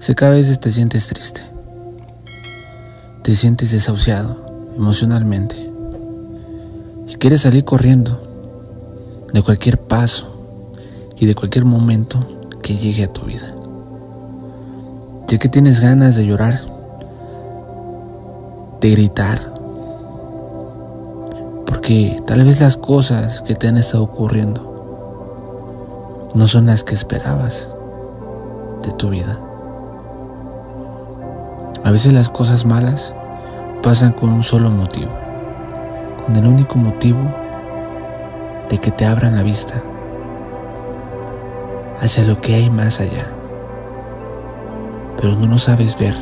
Sé que a veces te sientes triste, te sientes desahuciado emocionalmente y quieres salir corriendo de cualquier paso y de cualquier momento que llegue a tu vida. Sé que tienes ganas de llorar, de gritar, porque tal vez las cosas que te han estado ocurriendo no son las que esperabas de tu vida. A veces las cosas malas pasan con un solo motivo, con el único motivo de que te abran la vista hacia lo que hay más allá. Pero no lo sabes ver,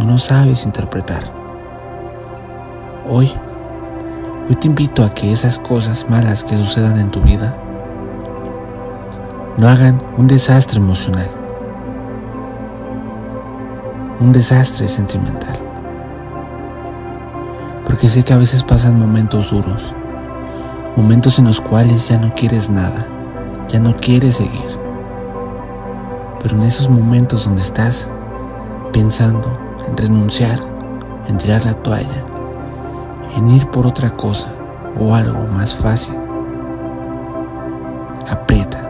no lo sabes interpretar. Hoy, hoy te invito a que esas cosas malas que sucedan en tu vida no hagan un desastre emocional un desastre sentimental. Porque sé que a veces pasan momentos duros, momentos en los cuales ya no quieres nada, ya no quieres seguir. Pero en esos momentos donde estás pensando en renunciar, en tirar la toalla, en ir por otra cosa o algo más fácil, aprieta,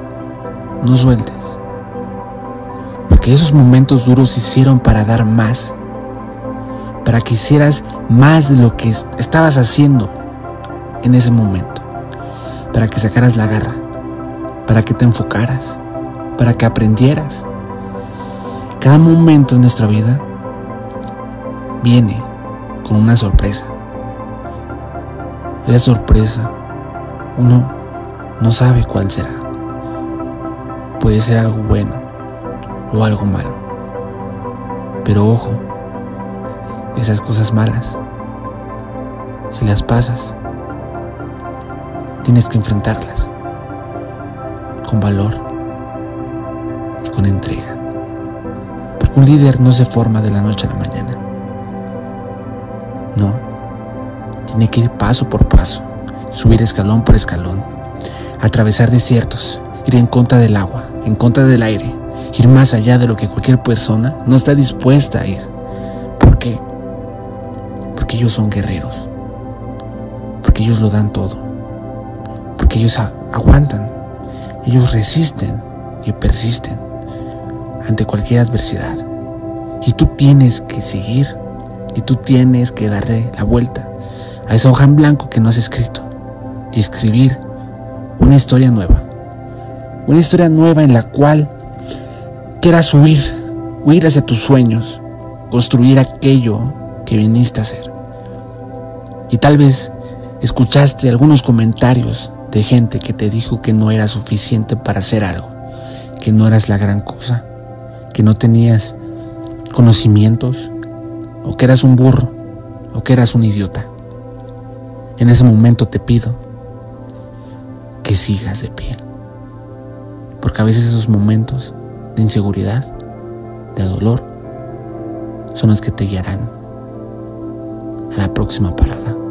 no sueltes que esos momentos duros hicieron para dar más, para que hicieras más de lo que estabas haciendo en ese momento, para que sacaras la garra, para que te enfocaras, para que aprendieras. Cada momento en nuestra vida viene con una sorpresa. Esa sorpresa uno no sabe cuál será. Puede ser algo bueno, o algo malo. Pero ojo, esas cosas malas, si las pasas, tienes que enfrentarlas con valor y con entrega. Porque un líder no se forma de la noche a la mañana. No, tiene que ir paso por paso, subir escalón por escalón, atravesar desiertos, ir en contra del agua, en contra del aire, ir más allá de lo que cualquier persona no está dispuesta a ir. ¿Por qué? Porque ellos son guerreros. Porque ellos lo dan todo. Porque ellos aguantan. Ellos resisten y persisten ante cualquier adversidad. Y tú tienes que seguir. Y tú tienes que darle la vuelta a esa hoja en blanco que no has escrito. Y escribir una historia nueva. Una historia nueva en la cual quieras huir, huir hacia tus sueños, construir aquello que viniste a hacer. Y tal vez escuchaste algunos comentarios de gente que te dijo que no era suficiente para hacer algo, que no eras la gran cosa, que no tenías conocimientos, o que eras un burro, o que eras un idiota. En ese momento te pido que sigas de pie. Porque a veces esos momentos de inseguridad, de dolor, son los que te guiarán a la próxima parada.